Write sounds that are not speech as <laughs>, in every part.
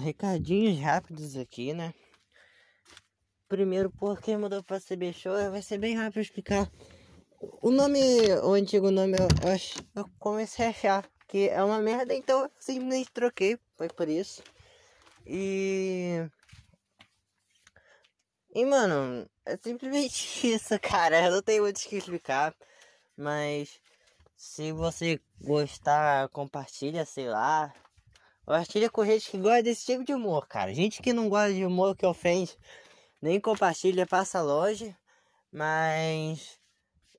recadinhos rápidos aqui, né? Primeiro, por que mudou pra CB Show? Vai ser bem rápido explicar. O nome, o antigo nome, eu, eu comecei a achar que é uma merda, então eu simplesmente troquei. Foi por isso. E. E, mano, é simplesmente <laughs> isso, cara. Eu não tenho muito o que explicar. Mas se você gostar, compartilha, sei lá. Compartilha com gente que gosta desse tipo de humor, cara. Gente que não gosta de humor que ofende, nem compartilha, passa longe. Mas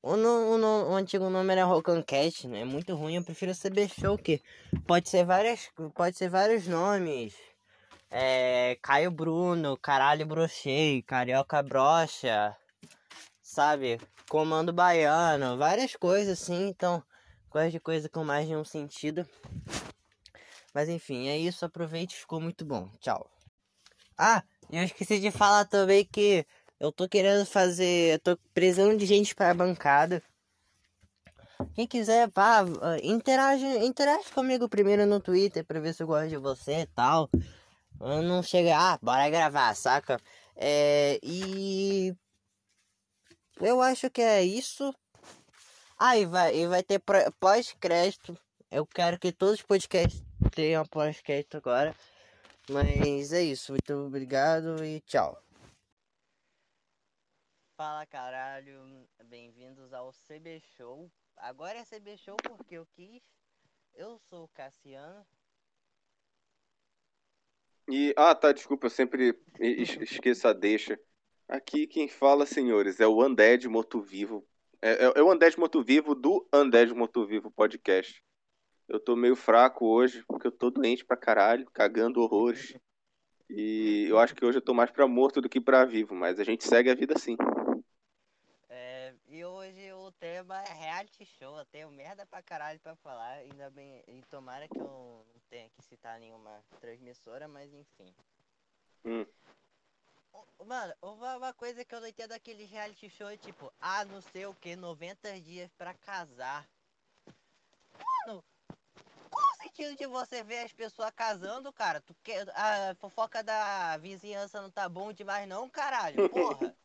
o, no, o, o antigo nome era Rocancast, né? É muito ruim, eu prefiro CB Show, que pode ser várias. Pode ser vários nomes. É, Caio Bruno, Caralho Brochei, Carioca Brocha, sabe? Comando Baiano, várias coisas assim, então, coisa de coisa com mais de um sentido. Mas enfim, é isso. Aproveite, ficou muito bom. Tchau. Ah, eu esqueci de falar também que eu tô querendo fazer. Eu tô precisando de gente para a bancada. Quem quiser, vá, interage, interage comigo primeiro no Twitter pra ver se eu gosto de você e tal. Eu não chega, ah, bora gravar, saca? É, e eu acho que é isso. Ah, e vai, e vai ter pós-crédito. Eu quero que todos os podcasts tenham pós-crédito agora. Mas é isso. Muito obrigado e tchau. Fala caralho, bem-vindos ao CB Show. Agora é CB Show porque eu quis. Eu sou o Cassiano. E, ah, tá, desculpa, eu sempre esqueço a deixa. Aqui quem fala, senhores, é o Undead Morto Vivo. É, é, é o Undead Morto Vivo do Undead Morto Vivo Podcast. Eu tô meio fraco hoje, porque eu tô doente pra caralho, cagando horrores. E eu acho que hoje eu tô mais pra morto do que pra vivo, mas a gente segue a vida assim. É, e hoje o tema é reality show. Eu tenho merda pra caralho pra falar. Ainda bem, e tomara que eu não tenha que citar nenhuma transmissora, mas enfim. Hum. Mano, uma, coisa que eu não entendo daquele reality show é tipo, ah, não sei o que, 90 dias pra casar. Mano, sentido de você ver as pessoas casando, cara? Tu quer, a fofoca da vizinhança não tá bom demais não, caralho? <laughs> Porra.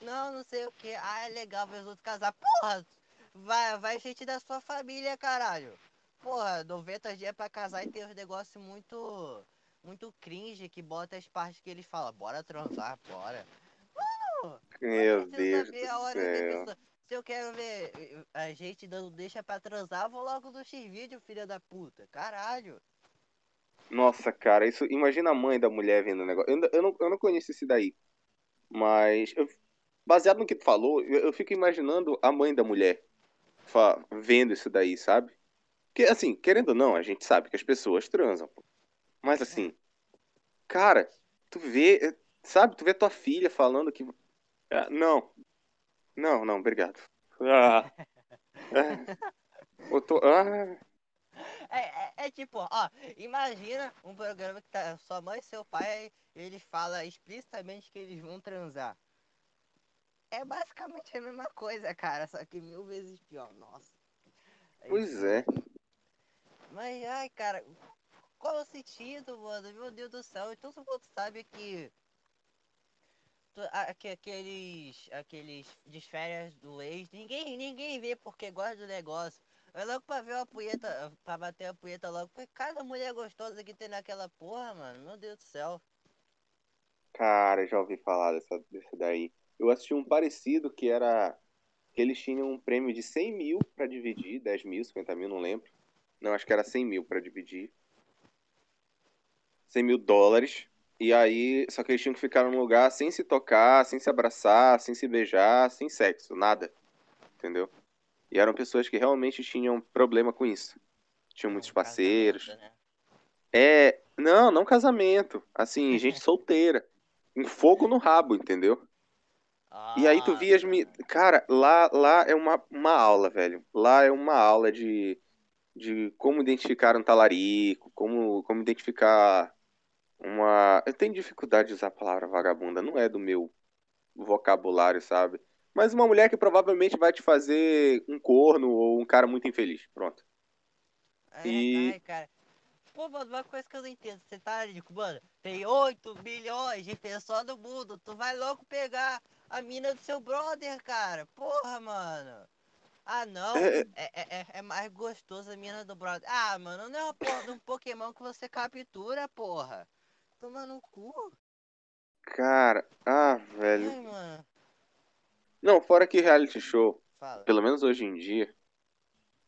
não, não sei o que. Ah, é legal ver os outros casar. Porra, vai, vai gente da sua família, caralho. Porra, 90 dias pra casar e ter uns negócios muito muito cringe que bota as partes que eles falam, bora transar, bora. Mano, Meu Deus do céu. Se eu quero ver a gente dando deixa pra transar, vou logo no X-Vídeo, filha da puta. Caralho. Nossa, cara, isso. Imagina a mãe da mulher vendo o negócio. Eu, eu, não, eu não conheço esse daí. Mas, eu, baseado no que tu falou, eu, eu fico imaginando a mãe da mulher vendo isso daí, sabe? Porque, assim, querendo ou não, a gente sabe que as pessoas transam. Mas assim, cara, tu vê, sabe, tu vê tua filha falando que. Ah, não. Não, não, obrigado. Ah. <laughs> ah. Tô... ah. É, é, é, tipo, ó, imagina um programa que tá sua mãe e seu pai, eles falam explicitamente que eles vão transar. É basicamente a mesma coisa, cara, só que mil vezes pior, nossa. Pois é. Mas, ai, cara, qual é o sentido, mano? Meu Deus do céu. Então se você sabe que. Aqueles. Aqueles de férias do ex. Ninguém, ninguém vê porque gosta do negócio. É logo pra ver uma punheta. Pra bater a punheta logo. Porque cada mulher gostosa que tem naquela porra, mano. Meu Deus do céu. Cara, já ouvi falar dessa, desse daí. Eu assisti um parecido que era. Que eles tinham um prêmio de 100 mil pra dividir. 10 mil, 50 mil, não lembro. Não, acho que era 100 mil pra dividir. 100 mil dólares. E aí, só que eles tinham que ficar num lugar sem se tocar, sem se abraçar, sem se beijar, sem sexo, nada. Entendeu? E eram pessoas que realmente tinham problema com isso. Tinham muitos parceiros. Né? É, não, não casamento. Assim, <laughs> gente solteira. Um fogo no rabo, entendeu? Ah, e aí tu vias me. Cara, lá, lá é uma, uma aula, velho. Lá é uma aula de, de como identificar um talarico, como, como identificar uma. Eu tenho dificuldade de usar a palavra vagabunda, não é do meu vocabulário, sabe? Mas uma mulher que provavelmente vai te fazer um corno ou um cara muito infeliz. Pronto. É, e... Ai, cara. Pô, mano, uma coisa que eu não entendo. Você tá tipo, mano, tem 8 bilhões de pessoas no mundo. Tu vai logo pegar a mina do seu brother, cara. Porra, mano. Ah, não. É, É, é, é- é mais gostoso a mina do brother. Ah, mano, não é uma porra de um Pokémon que você captura, porra. Toma no cu. Cara, ah, velho. Ai, mano. Não, fora que reality show, Fala. pelo menos hoje em dia.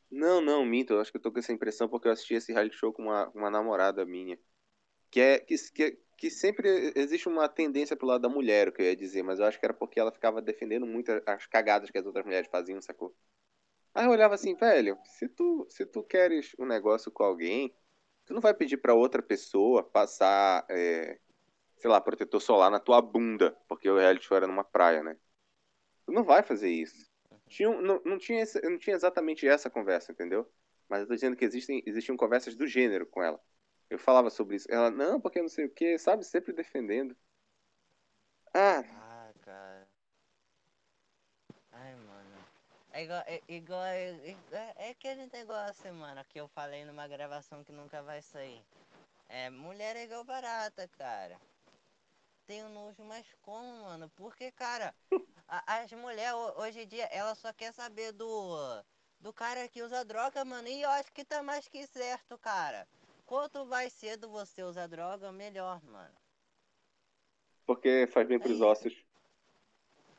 Não, não, minto. Eu acho que eu tô com essa impressão porque eu assisti esse reality show com uma, uma namorada minha. Que é que, que, que sempre existe uma tendência pro lado da mulher, o que eu ia dizer, mas eu acho que era porque ela ficava defendendo muito as cagadas que as outras mulheres faziam, sacou? Aí eu olhava assim, velho, se tu, se tu queres um negócio com alguém, tu não vai pedir pra outra pessoa passar, é, sei lá, protetor solar na tua bunda, porque o reality show era numa praia, né? Tu não vai fazer isso. Tinha, não, não, tinha esse- não tinha exatamente essa conversa, entendeu? Mas eu tô dizendo que existem, existiam conversas do gênero com ela. Eu falava sobre isso. Ela, não, porque não sei o que, sabe? Sempre defendendo. Ah, Ah, cara. Ai, mano. É igual, é, igual, é, é- é aquele negócio, mano, que eu falei numa gravação que nunca vai sair. É, mulher é igual barata, cara. Tenho nojo, mas como, mano? Porque, cara, a- as mulheres ho- hoje em dia, ela só quer saber do, do cara que usa droga, mano. E eu acho que tá mais que certo, cara. Quanto mais cedo você usa droga, melhor, mano. porque faz bem pros Ai. ossos.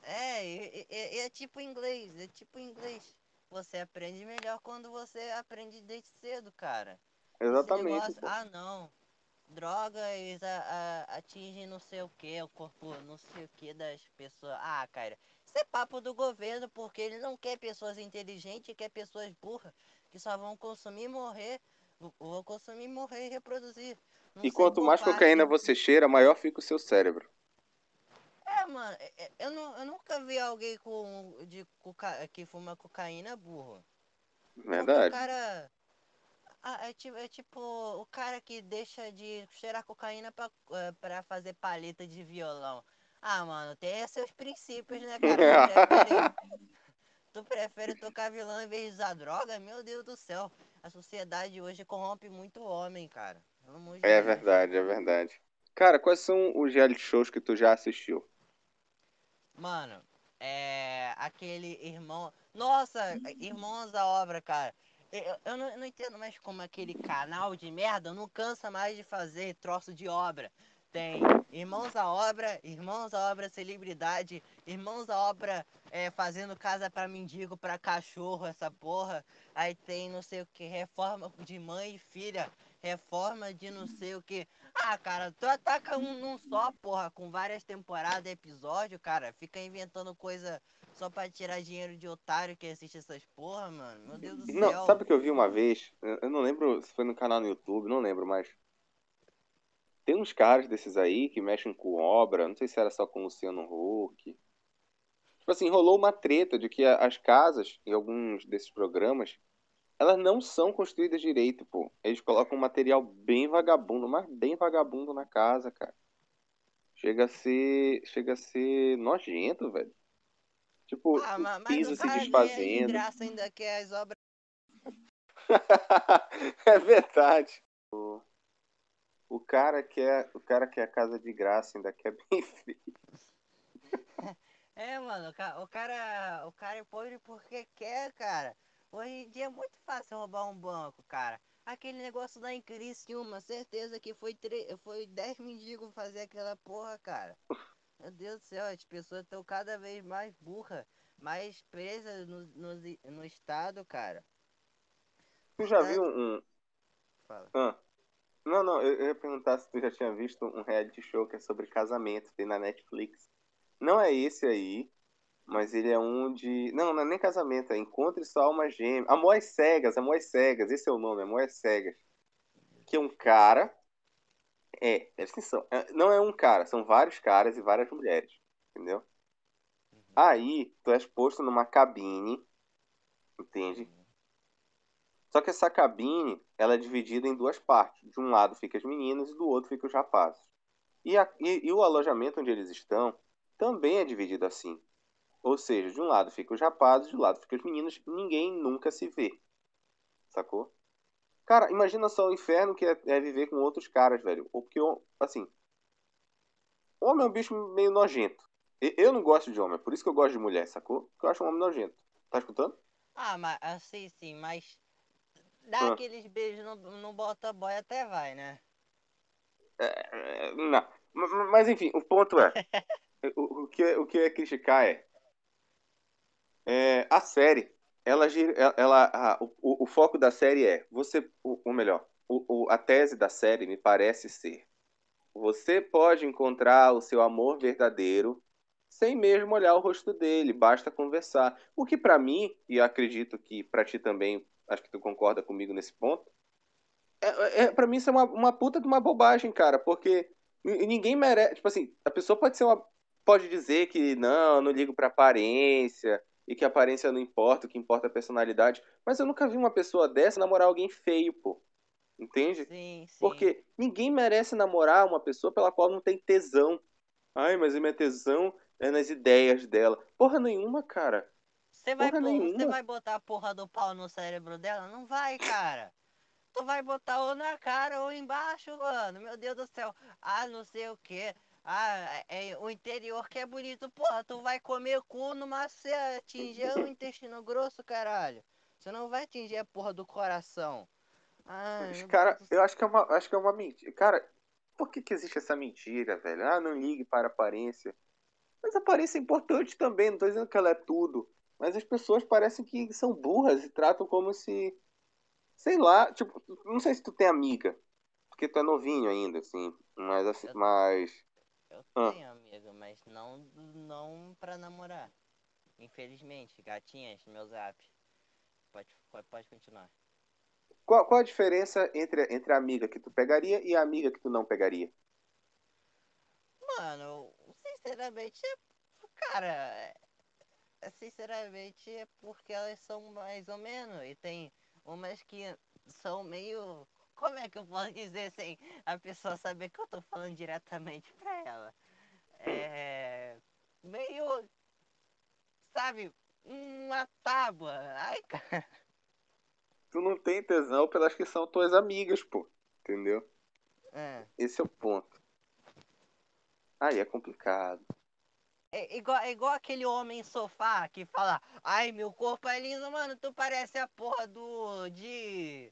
É, e- e é, tipo inglês, é tipo inglês. Você aprende melhor quando você aprende desde cedo, cara. Exatamente. negócio, ah não, drogas a- a- atingem não sei o que, o corpo não sei o que das pessoas. Ah, cara, isso é papo do governo, porque ele não quer pessoas inteligentes, quer pessoas burras, que só vão consumir e morrer, vão consumir, morrer e reproduzir. Não E quanto mais cocaína você cheira, maior fica o seu cérebro. É, mano, é- é- eu, não, eu nunca vi alguém com, de, coca, que fuma cocaína burro. Porque o Verdade. cara. Ah, é, tipo, é tipo o cara que deixa de cheirar cocaína pra, eh, pra fazer paleta de violão. Ah, mano, tem seus princípios, né, cara? Tu <laughs> prefere, tu prefere tocar violão em vez de usar droga? Meu Deus do céu. A sociedade hoje corrompe muito o homem, cara. É verdade, é verdade. Cara, quais são os reality shows que tu já assistiu? Mano, é. Aquele irmão. Nossa, Irmãos à Obra, cara. Eu, eu não, eu não entendo mais como aquele canal de merda não cansa mais de fazer troço de obra. Tem Irmãos à Obra, Irmãos à Obra Celebridade, Irmãos à Obra é, fazendo casa pra mendigo, pra cachorro, essa porra. Aí tem não sei o que, reforma de mãe e filha, reforma de não sei o que. Ah, cara, tu ataca um num só, porra, com várias temporadas, episódio, cara. Fica inventando coisa só pra tirar dinheiro de otário que assiste essas porra, mano. Meu Deus do Não, céu. sabe o que eu vi uma vez? Eu não lembro se foi no canal no YouTube, não lembro mais. Tem uns caras desses aí que mexem com obra, não sei se era só com o Luciano Huck. Tipo assim, rolou uma treta de que as casas, em alguns desses programas, elas não são construídas direito, pô. Eles colocam um material bem vagabundo, mas bem vagabundo na casa, cara. Chega a ser, chega a ser nojento, velho. Tipo, Ah, mas piso o se de desfazendo. graça ainda quer as obras. <laughs> é verdade. O, o cara quer, o cara quer a casa de graça, ainda quer bem <laughs> feito. É, mano, o cara, o cara é pobre porque quer, cara. Hoje em dia é muito fácil roubar um banco, cara. Aquele negócio lá em Criciúma, certeza que foi, tre... foi 10 mendigos fazer aquela porra, cara. Meu Deus do céu, as pessoas estão cada vez mais burras, mais presas no, no, no estado, cara. Tu já Tá. viu um. Fala. Ah, não, não, eu, eu ia perguntar se tu já tinha visto um reality show que é sobre casamento, tem na Netflix. Não é esse aí, mas ele é um de. Não, não é nem casamento, é Encontre Sua Alma Gêmea. Amor às Cegas, Amor às Cegas, esse é o nome, Amor às Cegas. Que é um cara. É, atenção, é, não é um cara, são vários caras e várias mulheres, entendeu? Aí, tu és posto numa cabine, entende? Só que essa cabine, ela é dividida em duas partes. De um lado fica as meninas e do outro fica os rapazes. E, a- e- e o alojamento onde eles estão também é dividido assim. Ou seja, de um lado fica os rapazes, de um lado fica as meninas, e ninguém nunca se vê. Sacou? Cara, imagina só o inferno que é, é viver com outros caras, velho. Porque, assim. Homem é um bicho meio nojento. Eu não gosto de homem, é por isso que eu gosto de mulher, sacou? Porque eu acho um homem nojento. Tá escutando? Ah, mas assim, sim, mas. Dar ah. aqueles beijos no, no bota-boy até vai, né? É, não. Mas enfim, o ponto é. <laughs> o, o, que, o que eu ia criticar é. É a série. Ela, ela, a, o, o foco da série é. Você. Ou melhor, o, o, a tese da série me parece ser. Você pode encontrar o seu amor verdadeiro sem mesmo olhar o rosto dele, basta conversar. O que para mim, e acredito que para ti também, acho que tu concorda comigo nesse ponto, é, é para mim isso é uma, uma puta de uma bobagem, cara, porque ninguém merece, tipo assim, a pessoa pode ser uma pode dizer que não, não ligo para aparência e que a aparência não importa, o que importa é a personalidade, mas eu nunca vi uma pessoa dessa namorar alguém feio, pô. Entende? Sim, sim. Porque ninguém merece namorar uma pessoa pela qual não tem tesão. Ai, mas a minha tesão é nas ideias dela. Porra nenhuma, cara. Você vai, você vai botar a porra do pau no cérebro dela? Não vai, cara. tu vai botar ou na cara ou embaixo, mano. Meu Deus do céu. Ah, não sei o que. Ah, é, é o interior que é bonito. Porra, tu vai comer cu numa você atingir o intestino grosso, caralho. Você não vai atingir a porra do coração. Ai, cara, eu acho que é uma, acho que é uma mentira. Cara, por que, que existe essa mentira, velho? Ah, não ligue para a aparência. Mas a aparência é importante também, não tô dizendo que ela é tudo. Mas as pessoas parecem que são burras e tratam como se. Sei lá, tipo, não sei se tu tem amiga. Porque tu é novinho ainda, assim. Mas assim, mas. Eu ah. tenho amiga, mas não, não pra namorar. Infelizmente, gatinhas, meu zap. Pode, pode continuar. Qual, qual a diferença entre, entre a amiga que tu pegaria e a amiga que tu não pegaria? Mano, sinceramente, é, cara, é, sinceramente é porque elas são mais ou menos. E tem umas que são meio. Como é que eu posso dizer sem a pessoa saber que eu tô falando diretamente pra ela? É. Meio. Sabe? Uma tábua. Ai, cara. <laughs> Tu não tem tesão pelas que são tuas amigas, pô. Entendeu? É. Esse é o ponto. Aí é complicado. É igual, é igual aquele homem sofá que fala, ai, meu corpo é lindo, mano, tu parece a porra do. de.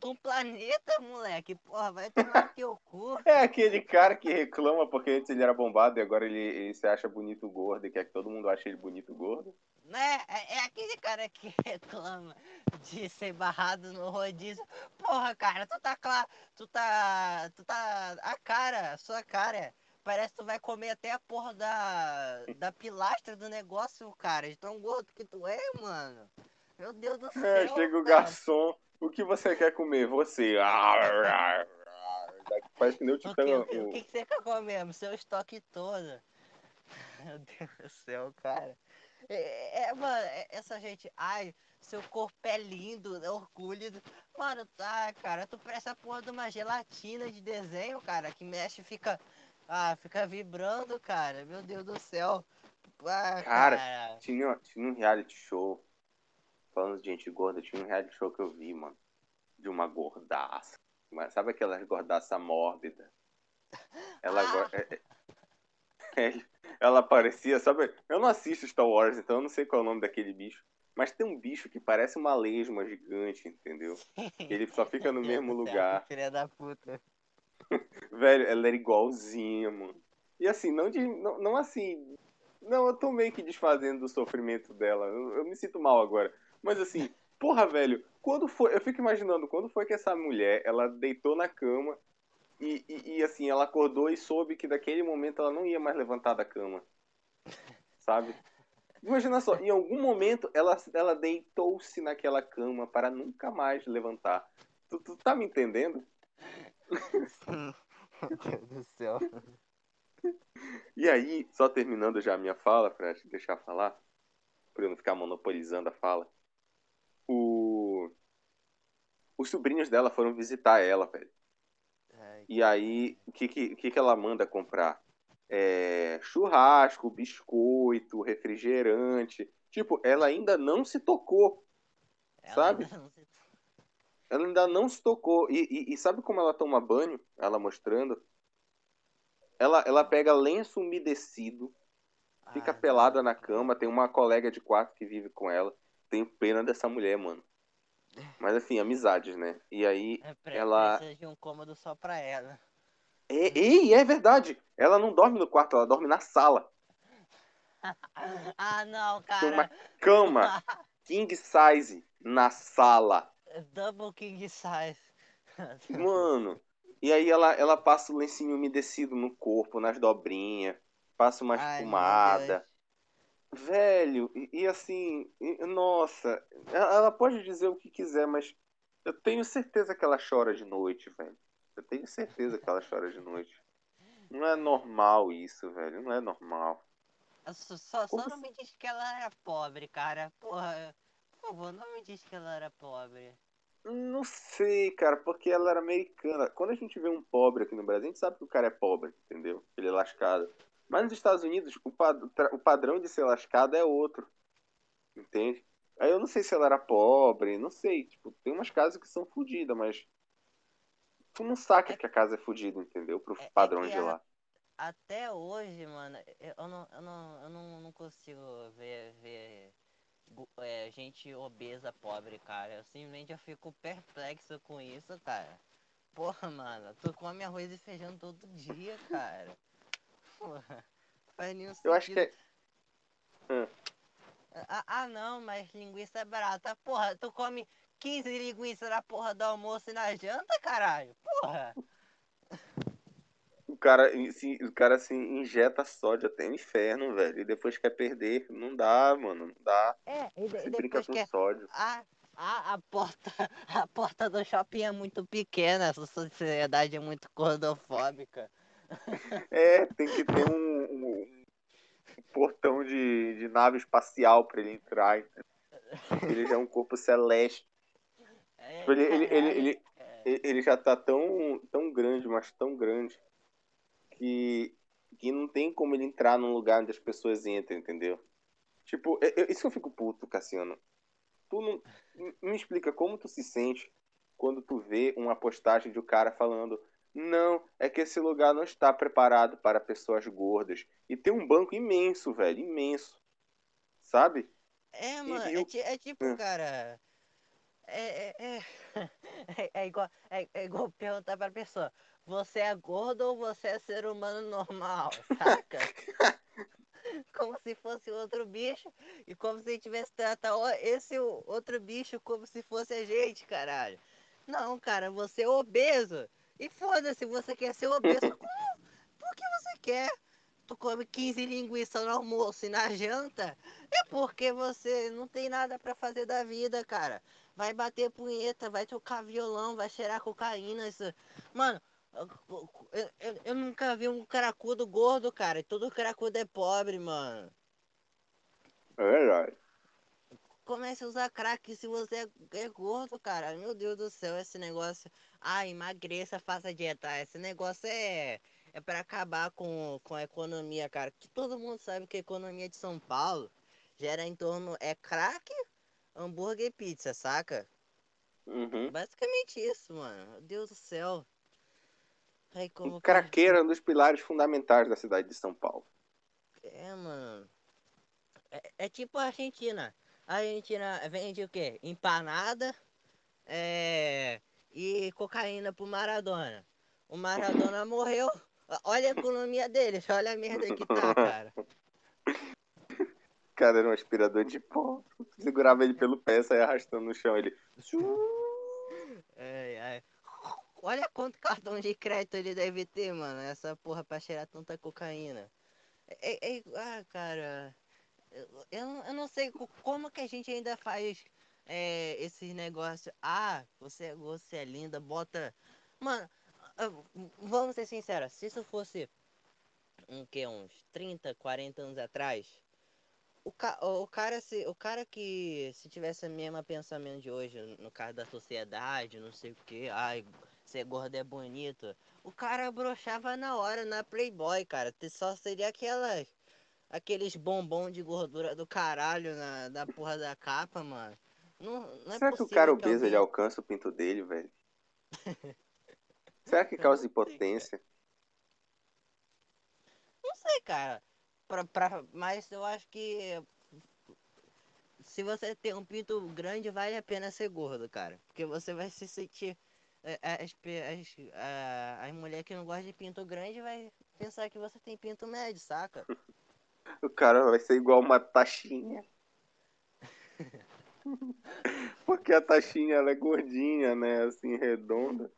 Do planeta, moleque. Porra, vai <laughs> tomar teu cu. É aquele cara que reclama porque antes ele era bombado e agora ele, ele se acha bonito gordo e quer que todo mundo ache ele bonito gordo. Né? É, é aquele cara que <laughs> reclama de ser barrado no rodízio. Porra, cara, tu tá claro. Tu tá. Tu tá. A cara, a sua cara Parece que tu vai comer até a porra da, da pilastra do negócio, cara. De tão gordo que tu é, mano. Meu Deus do é, céu. É, chega o garçom. O que você quer comer? Você. <laughs> Parece que nem o titã. O, que, o, o que, você quer comer? Seu estoque todo. <laughs> Meu Deus do céu, cara. É, é, mano, é, essa gente. Ai, seu corpo é lindo, é orgulho. Mano, tá, cara, tu parece a porra de uma gelatina de desenho, cara, que mexe e fica ah, fica vibrando, cara. Meu Deus do céu. Ah, cara, cara. Tinha, tinha um reality show. Falando de gente gorda, tinha um reality show que eu vi, mano. De uma gordaça. Mas sabe aquela gordaça mórbida? Ela ah. agora. É, é, é, ela parecia, sabe? Eu não assisto Star Wars, então eu não sei qual é o nome daquele bicho. Mas tem um bicho que parece uma lesma gigante, entendeu? Ele só fica no <laughs> mesmo lugar. Filha da puta. <laughs> Velho, ela era igualzinha, mano. E assim, não, de, não, não assim. Não, eu tô meio que desfazendo do sofrimento dela. Eu, eu me sinto mal agora. Mas assim, porra, velho, quando foi. Eu fico imaginando quando foi que essa mulher ela deitou na cama e, e, e, assim, ela acordou e soube que daquele momento ela não ia mais levantar da cama. Sabe? Imagina só, em algum momento ela, ela deitou-se naquela cama para nunca mais levantar. Tu, tu tá me entendendo? Meu Deus do céu. E aí, só terminando já a minha fala, pra deixar falar, pra eu não ficar monopolizando a fala. O... Os sobrinhos dela foram visitar ela, velho. Ai, e aí, o que, que, que ela manda comprar? É, churrasco, biscoito, refrigerante. Tipo, ela ainda não se tocou. Ela sabe? Se... Ela ainda não se tocou. E, e, e sabe como ela toma banho? Ela mostrando. Ela, ela pega lenço umedecido, fica Ah, pelada na cama. Tem uma colega de quarto que vive com ela. Tenho pena dessa mulher, mano. Mas assim, amizades, né? E aí É, ela. Precisa de um cômodo só pra ela. É, ei, é verdade. Ela não dorme no quarto, ela dorme na sala. <laughs> Ah, não, Tem uma cara. cama <laughs> king size na sala. Double King Size. <laughs> Mano. E aí ela, ela passa o lencinho umedecido no corpo, nas dobrinhas. Passa uma Ai, espumada. Velho, e, e assim, e- nossa, ela ela pode dizer o que quiser, mas eu tenho certeza que ela chora de noite, velho. Eu tenho certeza que ela chora de noite. Não é normal isso, velho. Não é normal. Só, só, só não me diz que ela era pobre, cara. Porra, por favor, não me diz que ela era pobre. Não sei, cara, porque ela era americana. Quando a gente vê um pobre aqui no Brasil, a gente sabe que o cara é pobre, entendeu? Ele é lascado. Mas nos Estados Unidos, o, pad- o padrão de ser lascado é outro. Entende? Aí eu não sei se ela era pobre, não sei. Tipo, tem umas casas que são fodidas, mas. Tu não saca que a casa é fodida, entendeu? Pro É- é padrão que de a- lá. Até hoje, mano, eu não, eu não, eu não, não consigo ver, ver é, gente obesa pobre, cara. Eu simplesmente eu fico perplexo com isso, cara. Porra, mano, tu come arroz e feijão todo dia, cara. Porra, faz nenhum sentido. Eu acho que é. Ah, ah, não, mas linguiça é barata. Porra, tu come 15 linguiças na porra do almoço e na janta, caralho? Porra! O cara, se, o cara se injeta sódio até no inferno, velho. E depois quer perder. Não dá, mano. Não dá. É, e, Você e brinca com que é- sódio. a, a, a, porta, <laughs> a porta do shopping é muito pequena, essa sociedade é muito gordofóbica. <laughs> É, tem que ter um, um- um portão de, de nave espacial pra ele entrar. Ele já é um corpo celeste. <laughs> É, Tipo, ele, ele, ele, ele, ele- já tá tão, tão grande, mas tão grande, que, que não tem como ele entrar num lugar onde as pessoas entram, entendeu? Tipo, eu- isso que eu fico puto, Cassiano. Tu não. Me explica como tu se sente quando tu vê uma postagem de um cara falando. Não, é que esse lugar não está preparado para pessoas gordas. E tem um banco imenso, velho, imenso. Sabe? É, mano, eu- é, é tipo, É. cara. É, é, é, <laughs> é, é igual, é, igual perguntar pra pessoa: você é gordo ou você é ser humano normal? <laughs> Saca? <laughs> como se fosse outro bicho e como se tivesse tratado esse outro bicho como se fosse a gente, caralho. Não, cara, você é obeso. E foda-se, você quer ser obeso. Por que você quer? Tu come 15 linguiças no almoço e na janta? É porque você não tem nada pra fazer da vida, cara. Vai bater punheta, vai tocar violão, vai cheirar cocaína. Isso... Mano, eu, eu- eu- nunca vi um caracudo gordo, cara. e Todo caracudo é pobre, mano. É verdade. Comece a usar crack se você é, é gordo, cara. Meu Deus do céu, esse negócio. Ah, emagreça, faça dieta. Esse negócio é, é para acabar com, com a economia, cara. Que todo mundo sabe que a economia de São Paulo gera em torno. É crack, hambúrguer e pizza, saca? Uhum. Basicamente isso, mano. Meu Deus do céu. Ai, como craqueiro é um dos pilares fundamentais da cidade de São Paulo. É, mano. É, é tipo a Argentina. A Argentina vende o quê? Empanada é, e cocaína pro Maradona. O Maradona morreu. Olha a economia deles, <laughs> olha a merda que tá, cara. <laughs> Cara, era um aspirador de pó. Segurava ele pelo pé, saia arrastando no chão. Ele. Ai, ai. Olha quanto cartão de crédito ele deve ter, mano. Essa porra pra cheirar tanta cocaína. É, é- ah, cara. Eu, eu, não- sei co- como que a gente ainda faz é, esses negócios. Ah, você é, você é linda, bota. Mano, vamos ser sinceros. Se isso fosse um que uns 30, 40 anos atrás, o, ca, o, cara se, o cara que se tivesse o mesmo pensamento de hoje, no caso da sociedade, não sei o que, ai, ser gordo é bonito, o cara broxava na hora na Playboy, cara. Só seria aquelas aqueles bombom de gordura do caralho na, da porra da capa, mano. Não, não é Será que o cara que obeso ele alguém- alcança o pinto dele, velho? <laughs> Será que causa impotência? Não sei, cara. Pra, pra, mas eu acho que se você tem um pinto grande, vale a pena ser gordo, cara. Porque você vai se sentir. é, As, pe- as, a- as mulheres que não gostam de pinto grande vai pensar que você tem pinto médio, saca? <laughs> O cara vai ser igual uma taxinha. <laughs> Porque a taxinha ela é gordinha, né? Assim, redonda.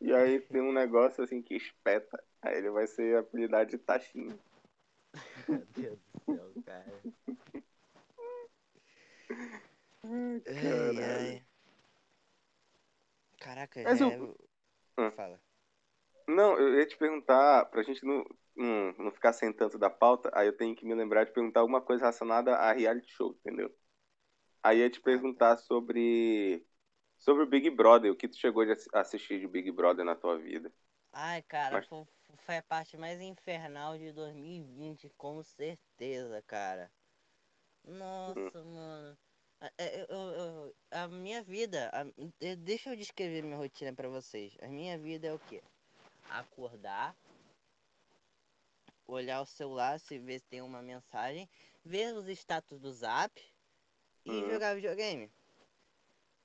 E aí tem um negócio assim que espeta. Aí ele vai ser apelidado de taxinha. Meu Deus do céu, cara. Ai, ai. Caraca, Mas é- Hum. Fala. Não, eu ia te perguntar, pra gente não, não, não ficar sem tanto da pauta, aí eu tenho que me lembrar de perguntar alguma coisa relacionada a reality show, entendeu? Aí eu ia te perguntar sobre, sobre o Big Brother, o que tu chegou de assi- assistir de Big Brother na tua vida. Ai, cara, Mas- fo- foi a parte mais infernal de 2020, com certeza, cara. Nossa, mano. A- é, eu- eu- eu- a minha vida, a- deixa eu descrever minha rotina pra vocês. A minha vida é o quê? Acordar, olhar o celular, se ver se tem uma mensagem, ver os status do Zap e Uhum. jogar videogame.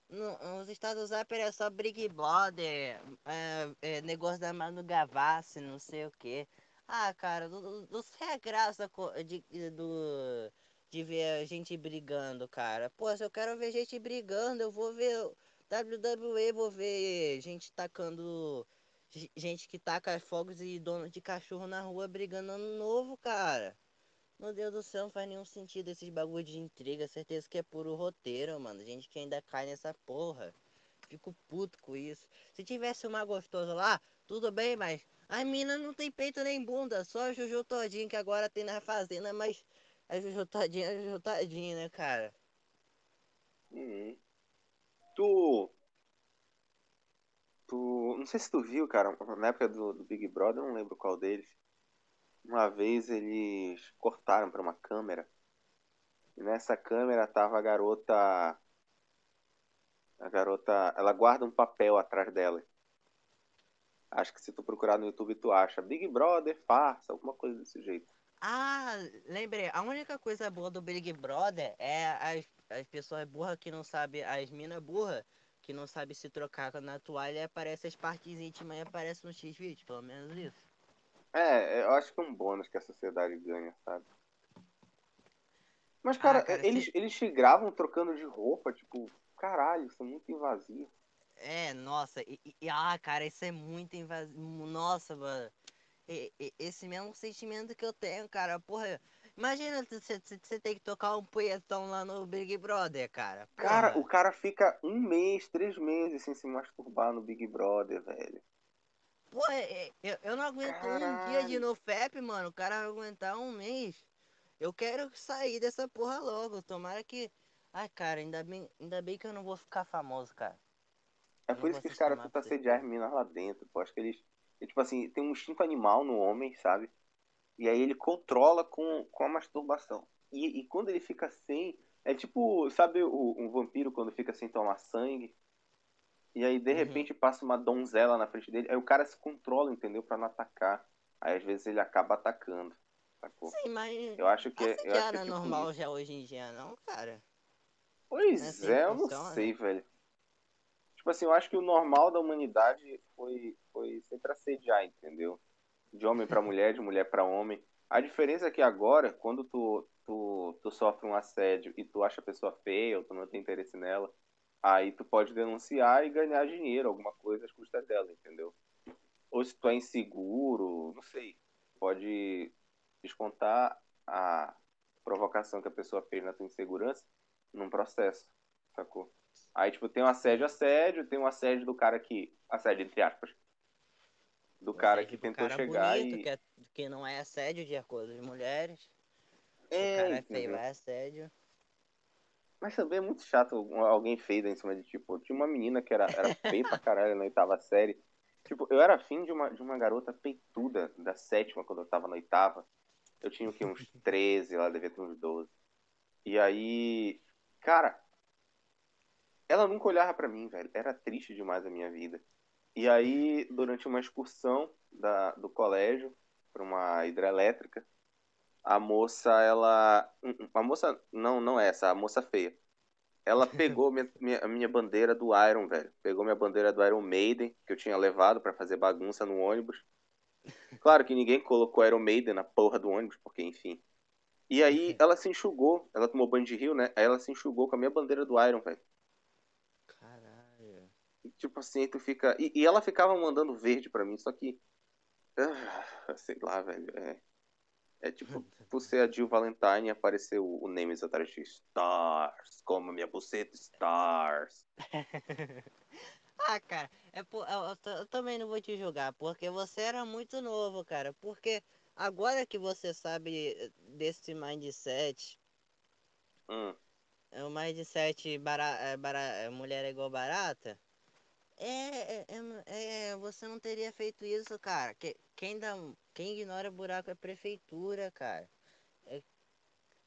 No, os status do Zap era só Big Brother, é, é, negócio da Manu Gavassi, não sei o que. Ah, cara, não, sei a graça de, do, de ver a gente brigando, cara. Pô, se eu quero ver gente brigando, eu vou ver WWE, vou ver gente tacando. Ge- Gente que taca fogos e dono de cachorro na rua brigando ano novo, cara. Meu Deus do céu, não faz nenhum sentido esses bagulho de intriga. Certeza que é puro roteiro, mano. Gente que ainda cai nessa porra. Fico puto com isso. Se tivesse uma gostosa lá, tudo bem, mas a mina não tem peito nem bunda. Só a Juju Todinho que agora tem na fazenda, mas a Juju Todinho é a Juju Todinho, né, cara? Uhum. Tu. Tu. Não sei se tu viu, cara, na época do, do Big Brother, não lembro qual deles. Uma vez eles cortaram pra uma câmera. E nessa câmera tava a garota. A garota. Ela guarda um papel atrás dela. Acho que se tu procurar no YouTube tu acha. Big Brother, farsa, alguma coisa desse jeito. Ah, lembrei. A única coisa boa do Big Brother é as, as pessoas burras que não sabem, as minas burras que não sabem se trocar na toalha e aparece as partes íntimas e aparece no X-Video, pelo menos isso. É, eu acho que é um bônus que a sociedade ganha, sabe? Mas, Ah, cara, cara, eles, cê- eles te gravam trocando de roupa, tipo, caralho, isso é muito invasivo. É, nossa, e, e- ah, cara, isso é muito invasivo. Nossa, mano. E- e- esse mesmo sentimento que eu tenho, cara. Porra, imagina você ter que tocar um punhetão lá no Big Brother, cara. Cara, Porra. o cara fica um mês, três meses sem se masturbar no Big Brother, velho. Porra, é- eu, eu não aguento um dia de Caralho. NoFap, mano. O cara vai aguentar um mês. Eu quero sair dessa porra logo. Tomara que. Ai, cara, ainda bem, ainda bem que eu não vou ficar famoso, cara. É por isso que os caras tentam assediar as cara. minas lá dentro. Pô. Acho que eles. é, tipo assim, tem um instinto animal no homem, sabe? E aí ele controla com, com a masturbação. E, e quando ele fica sem. É tipo, sabe o, um vampiro quando fica sem tomar sangue? E aí, de Uhum. repente, passa uma donzela na frente dele. Aí o cara se controla, entendeu? Pra não atacar. Aí às vezes ele acaba atacando. Sacou? Sim, mas. Eu acho que, eu acho que é não tipo normal isso. já hoje em dia, não, cara. Pois Não é assim é, eu não sei, velho. Tipo assim, eu acho que o normal da humanidade foi, foi sempre assediar, entendeu? De homem pra mulher, de mulher pra homem. A diferença é que agora, quando tu, tu, tu sofre um assédio e tu acha a pessoa feia ou tu não tem interesse nela, aí tu pode denunciar e ganhar dinheiro, alguma coisa às custas dela, entendeu? Ou se tu é inseguro, não sei, pode descontar a provocação que a pessoa fez na tua insegurança num processo, sacou? Aí, tipo, tem um assédio, assédio, tem um assédio do cara que. Assédio, entre aspas. Do cara que tentou cara chegar bonito, e. que, é- que não é assédio de acordo com mulheres. É, o cara é feio, é assédio. Mas também é muito chato alguém feio em cima de, tipo, tinha uma menina que era, era <laughs> feia pra caralho na oitava série. Tipo, eu era afim de uma, de uma garota peituda da sétima, quando eu tava na oitava. Eu tinha o quê? Uns <laughs> 13, ela devia ter uns 12. E aí, cara, ela nunca olhava pra mim, velho. Era triste demais a minha vida. E aí, durante uma excursão da, do colégio pra uma hidrelétrica, a moça, ela. A moça. Não, não é essa, a moça feia. Ela <laughs> pegou minha, minha, a minha bandeira do Iron, velho. Pegou minha bandeira do Iron Maiden, que eu tinha levado pra fazer bagunça no ônibus. Claro que ninguém colocou Iron Maiden na porra do ônibus, porque enfim. E aí <laughs> ela se enxugou, ela tomou banho de rio, né? Aí ela se enxugou com a minha bandeira do Iron, velho. Tipo assim, tu fica. E, e ela ficava mandando verde pra mim, só que. ah, sei lá, velho. É, é tipo, você a Jill Valentine e apareceu o Nemesis atrás de Stars. Como minha buceta, Stars. <laughs> ah, cara, é por, eu, eu, eu também não vou te julgar, porque você era muito novo, cara. Porque agora que você sabe desse mindset, Hum, é o mindset bara, é, bara, é, mulher é igual barata, é, é, é, é, você não teria feito isso, cara. Que, quem, dá, quem ignora buraco é prefeitura, cara. É,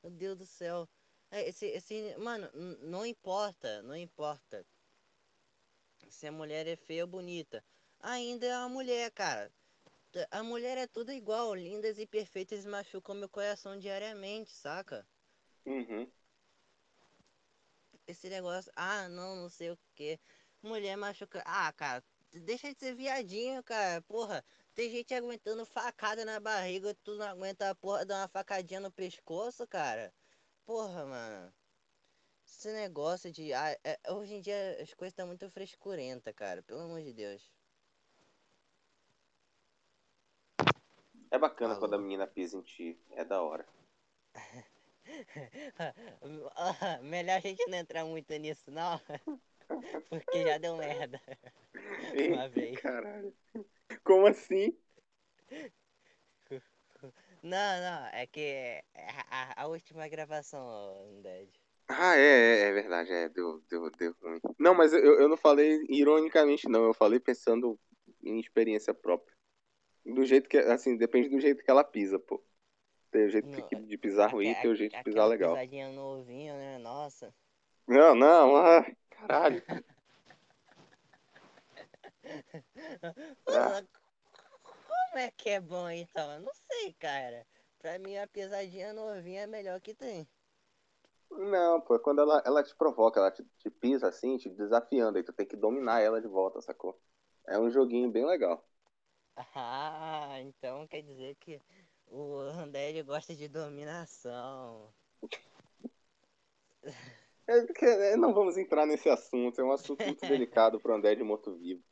meu Deus do céu. É, esse, esse, mano, não importa, não importa se a mulher é feia ou bonita. Ainda é uma mulher, cara. A mulher é tudo igual, lindas e perfeitas machucam meu coração diariamente, saca? uhum. Esse negócio, ah, não, não sei o que. Mulher machuca. Ah, cara, deixa de ser viadinho, cara. Porra, tem gente aguentando facada na barriga, tu não aguenta a porra dar uma facadinha no pescoço, cara. Porra, mano. Esse negócio de. Ah, é- hoje em dia as coisas estão muito frescurenta, cara. Pelo amor de Deus. É bacana Falou. quando a menina pisa em ti. É da hora. <laughs> Melhor a gente não entrar muito nisso, não. <laughs> <laughs> Porque já deu merda. <laughs> Uma vez. caralho. Como assim? Não, não, é que a, a- última gravação, Undead. Ah, é, é, é verdade, é, deu, deu, deu ruim. Não, mas eu, eu não falei ironicamente, não. Eu falei pensando em experiência própria. Do jeito que, assim, depende do jeito que ela pisa, pô. Tem o jeito Não, de pisar ruim, tem o jeito de pisar legal. pisadinha no ovinho, né? Nossa. Não, não, ah, caralho. <laughs> Ah. Como é que é bom então? Eu não sei, cara. Pra mim a pisadinha no ovinho é a melhor que tem. Não, pô, é quando ela, ela te provoca, ela te, te pisa assim, te desafiando, aí tu tem que dominar ela de volta, sacou? É um joguinho bem legal. Ah, então quer dizer que o Undead gosta de dominação. <laughs> É porque é, não vamos entrar nesse assunto, é um assunto muito <laughs> delicado pro André de Morto Vivo.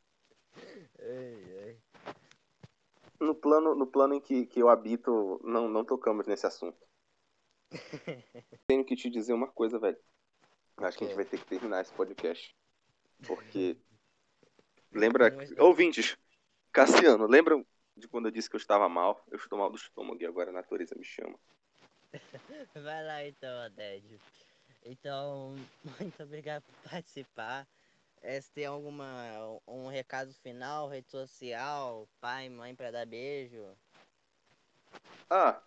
Ei, ei. No plano, no plano em que, que eu habito, não, não tocamos nesse assunto. <laughs> Tenho que te dizer uma coisa, velho. Acho que a gente quê? vai ter que terminar esse podcast. Porque. <laughs> Lembra. Mas- Ouvintes, Cassiano, lembram de quando eu disse que eu estava mal? Eu estou mal do estômago e agora a natureza me chama. Vai lá então, Undead. Então, <laughs> muito obrigado por participar. Eh, Se tem alguma um recado final, rede social, pai, mãe pra dar beijo. Ah,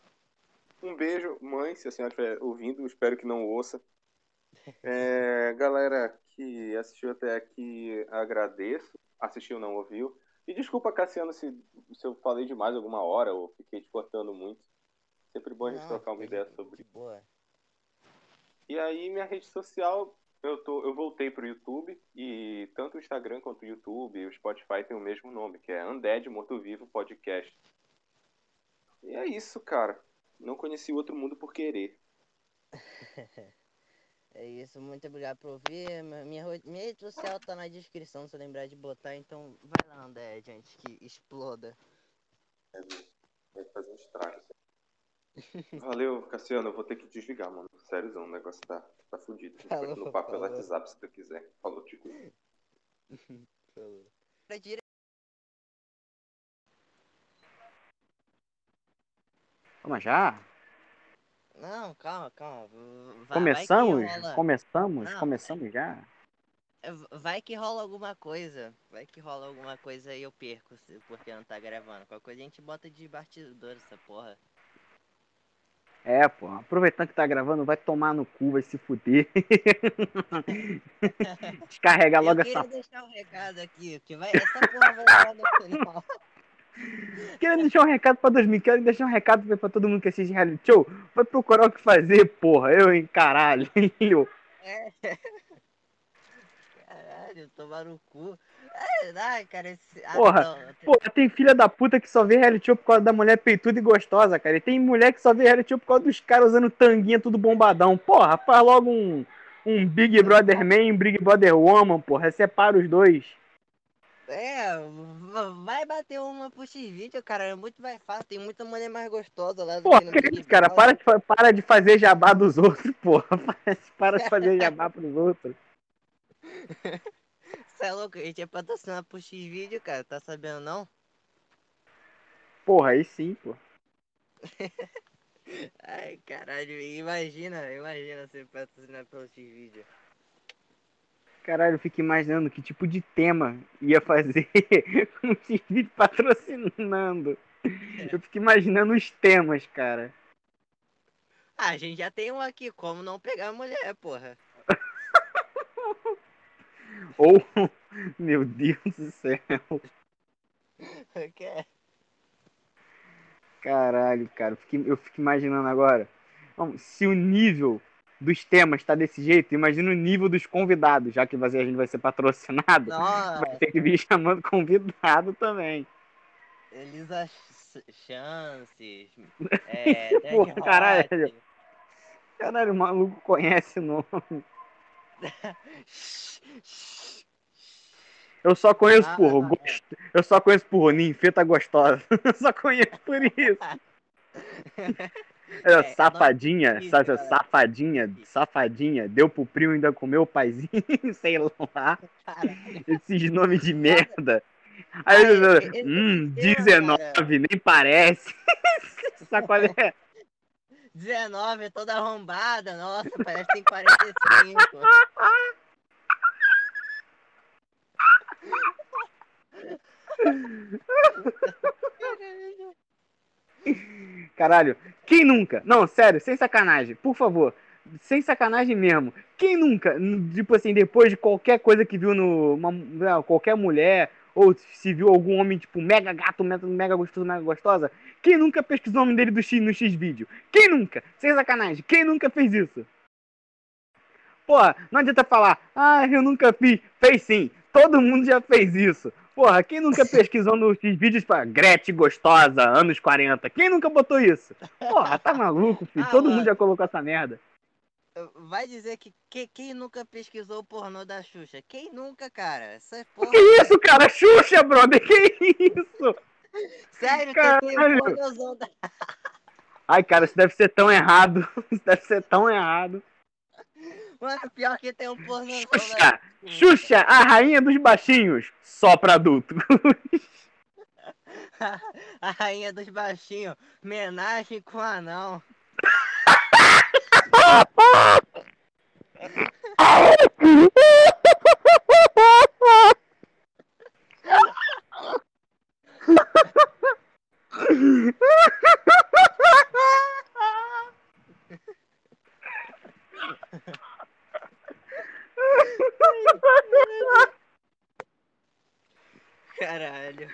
um beijo, mãe, se a senhora estiver ouvindo, espero que não ouça. É, <laughs> galera que assistiu até aqui, agradeço. Assistiu, não ouviu. E desculpa, Cassiano, se, se eu falei demais alguma hora ou fiquei te cortando muito. Sempre bom a gente Não, trocar uma ideia de- sobre. De boa. E aí, minha rede social, eu, tô, eu voltei pro YouTube e tanto o Instagram quanto o YouTube e o Spotify tem o mesmo nome, que é Undead Morto Vivo Podcast. E é isso, cara. Não conheci o outro mundo por querer. <laughs> É isso, muito obrigado por ouvir. Minha, minha rede social tá na descrição, se eu lembrar de botar, então vai lá, Undead, antes que exploda. Vai fazer um estrago. <laughs> Valeu, Cassiano. Eu vou ter que desligar, mano. Sério, o negócio tá, tá fudido. A gente Falou, continua o papo pelo falou. WhatsApp se tu quiser. Falou, Tico. <laughs> Falou. Pra dire- Vamos já? Não, calma, calma. vai- começamos? Vai rola, Começamos? Não. Começamos já? é, vai que rola alguma coisa. Vai que rola alguma coisa e eu perco, porque não tá gravando. Qualquer coisa a gente bota de bastidor essa porra. É, pô, aproveitando que tá gravando, vai tomar no cu, vai se fuder. <laughs> Descarrega logo eu queria essa. deixar um recado aqui, que vai, essa porra vai estar no final. <laughs> Querendo deixar um recado pra 2000, quero deixar um recado pra todo mundo que assiste reality show. Vai procurar o que fazer, porra. Eu, hein, caralho. É. <laughs> Caralho, tomar no cu. <laughs> Ai, cara, esse. ah, Porra, não, Porra, tem filha da puta que só vê reality show por causa da mulher peituda e gostosa, cara. E tem mulher que só vê reality show por causa dos caras usando tanguinha tudo bombadão. Porra, faz logo um, um Big Brother Man e um Big Brother Woman, porra. Separa os dois. É, vai bater uma pro X-Video, cara. É muito mais fácil. Tem muita mulher mais gostosa lá do Porra, que no que isso, cara? Para de, para de fazer jabá dos outros, <laughs> porra. Para de fazer <laughs> jabá pros outros. Você é louco? A gente é patrocinado pro X-Video, cara. Tá sabendo não? Porra, aí sim, pô. <laughs> Ai, caralho. Imagina, imagina ser patrocinado pelo X-Video. Caralho, eu fico imaginando que tipo de tema ia fazer <laughs> com esse vídeo patrocinando. Eu fico imaginando os temas, cara. Ah, a gente já tem um aqui. Como não pegar mulher, porra. <laughs> Ou, meu Deus do céu. Que é? Caralho, cara, eu fico, eu fico imaginando agora. Vamos, se o nível dos temas tá desse jeito, imagina o nível dos convidados, já que a gente vai ser patrocinado. Nossa, Vai ter que vir <laughs> chamando convidado também. Elisa Ch- Chances. <laughs> É, Porra, caralho. Caralho, o maluco conhece o nome. Eu só conheço Ah, por gost... Eu só conheço por ninfeta gostosa. <laughs> Eu só conheço por isso. <laughs> É, É, safadinha, nome sabe? difícil, Safadinha, safadinha. Deu pro primo ainda comeu o paizinho, <laughs> sei lá. Caralho. Esses nomes de merda. Aí, Ah, esse- hum, esse tema, 19, nem parece. Sabe qual é? 19, toda arrombada. Nossa, parece que tem 45. Caralho, quem nunca? Não, sério, sem sacanagem, por favor. Sem sacanagem mesmo. Quem nunca, tipo assim, depois de qualquer coisa que viu no. uma- qualquer mulher, ou se viu algum homem, tipo, mega gato, mega, gostoso, mega gostosa, quem nunca pesquisou o nome dele do X, no X vídeo? Quem nunca? Sem sacanagem, quem nunca fez isso? Porra, não adianta falar, ah, eu nunca fiz. Fez sim, todo mundo já fez isso. Porra, quem nunca <laughs> pesquisou nos vídeos pra Gretchen gostosa, anos 40? Quem nunca botou isso? Porra, tá maluco, filho? Ah, Todo mano. mundo já colocou essa merda. Vai dizer que, que- quem nunca pesquisou o pornô da Xuxa? Quem nunca, cara? Essa porra. Que isso, cara? Xuxa, brother, que isso? Sério, que Caralho. o pornôzão da. Ai, cara, isso deve ser tão errado. <laughs> Isso deve ser tão errado. Mano, pior que tem um pornôzão Xuxa, Xuxa, a rainha dos baixinhos, só pra adulto. <laughs> A rainha dos baixinhos. Menagem com anão. <laughs> Caralho. Caralho.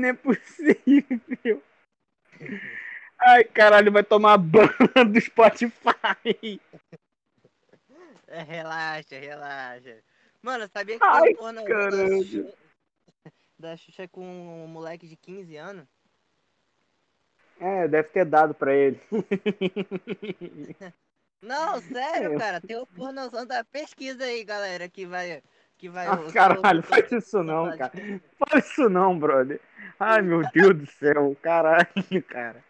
Não é possível. Ai, caralho, vai tomar ban do Spotify. É, Relaxa, relaxa. Mano, sabia que Ai, tem um pornô da da Xuxa com um moleque de 15 anos? É, deve ter dado pra ele. Não, sério, É. cara. Tem o pornozão da pesquisa aí, galera, que vai. Que vai Ah, caralho, faz isso não, cara. Faz isso não, brother. Ai, meu Deus do céu, caralho, cara.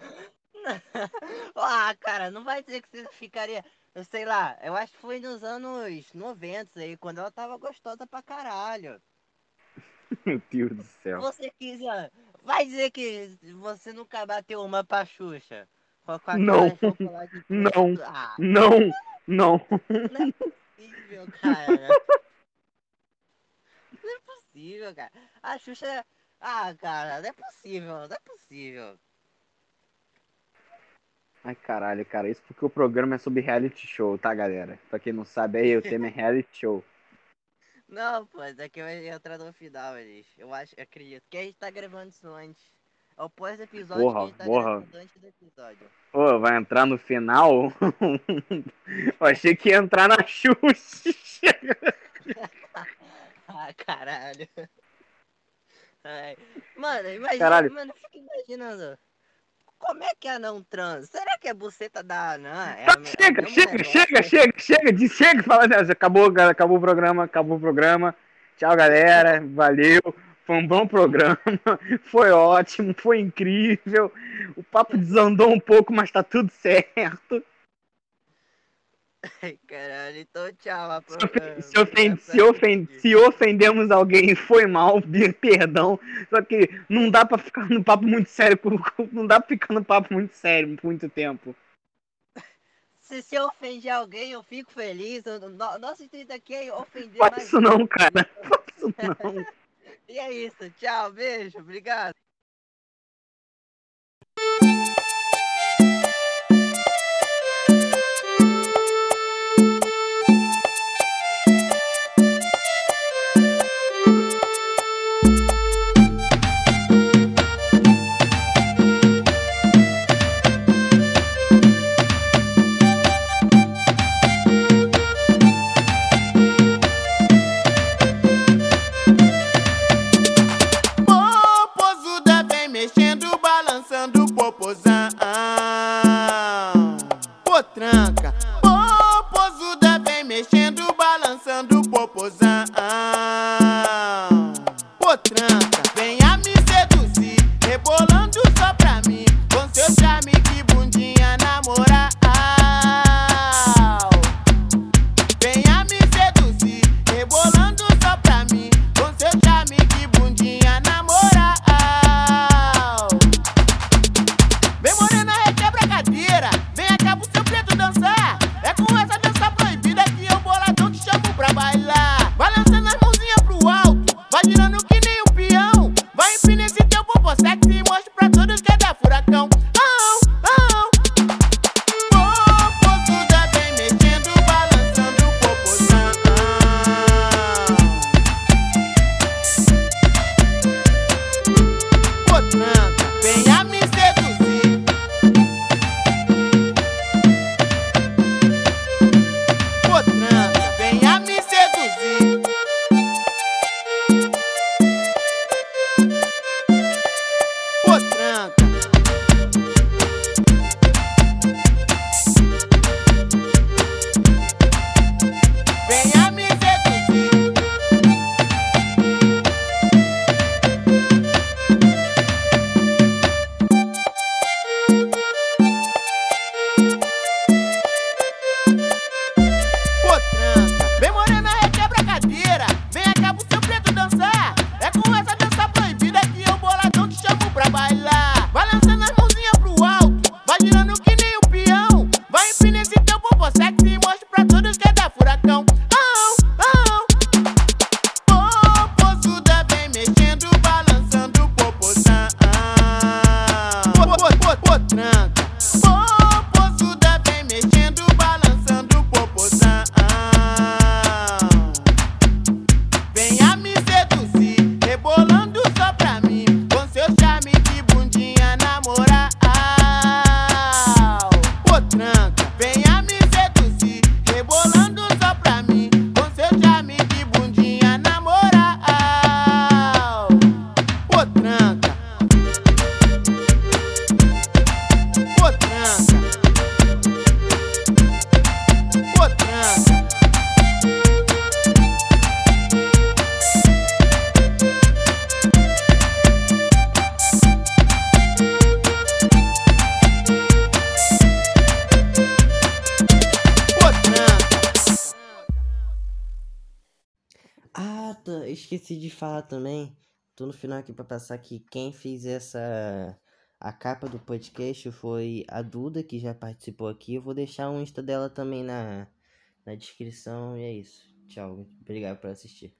<laughs> ah, cara, não vai dizer que você ficaria. Eu sei lá, eu acho que foi nos anos 90 aí, quando ela tava gostosa pra caralho. <laughs> Meu Deus do céu. Você quis, ó, vai dizer que você nunca bateu uma pra Xuxa. Com, com Não. Não. Ah, Não, não. não é possível, cara. <laughs> Não é possível, cara. A Xuxa. Ah, cara, não é possível, não é possível. Ai, caralho, cara. Isso porque o programa é sobre reality show, tá, galera? Pra quem não sabe, aí o tema é reality show. <laughs> Não, pô, isso aqui vai entrar no final, eles. Eu acho, eu acredito. Que a gente tá gravando isso antes. É o pós-episódio que a gente tá porra. gravando antes do episódio. Ô, vai entrar no final? <laughs> Eu achei que ia entrar na Xuxa. <laughs> Ah, caralho. Ai. Mano, imagina, Caralho. mano, fica imaginando. Como é que a não trans? Será que é buceta da anã? É Tá, a me- é chega, chega, chega, chega, chega, de chega, fala. Acabou, acabou o programa, acabou o programa. Tchau, galera. Valeu. Foi um bom programa. <laughs> Foi ótimo, foi incrível. O papo desandou um pouco, mas tá tudo certo. Ai, caralho, então tchau. Se, pro- ofen- se, ah, se ofen- se ofendemos alguém, foi mal, <laughs> pe- perdão. Só que não dá pra ficar no papo muito sério, não dá pra ficar no papo muito sério por muito tempo. Se, se eu ofender alguém, eu fico feliz. Nosso intuito aqui é ofender Faz isso não, cara. <laughs> Faz isso não. <laughs> E é isso. Tchau, beijo, obrigado. I'm no final aqui pra passar que quem fez essa. A capa do podcast foi a Duda, que já participou aqui. Eu vou deixar o Insta dela também na, na descrição. E é isso. Tchau. Obrigado por assistir.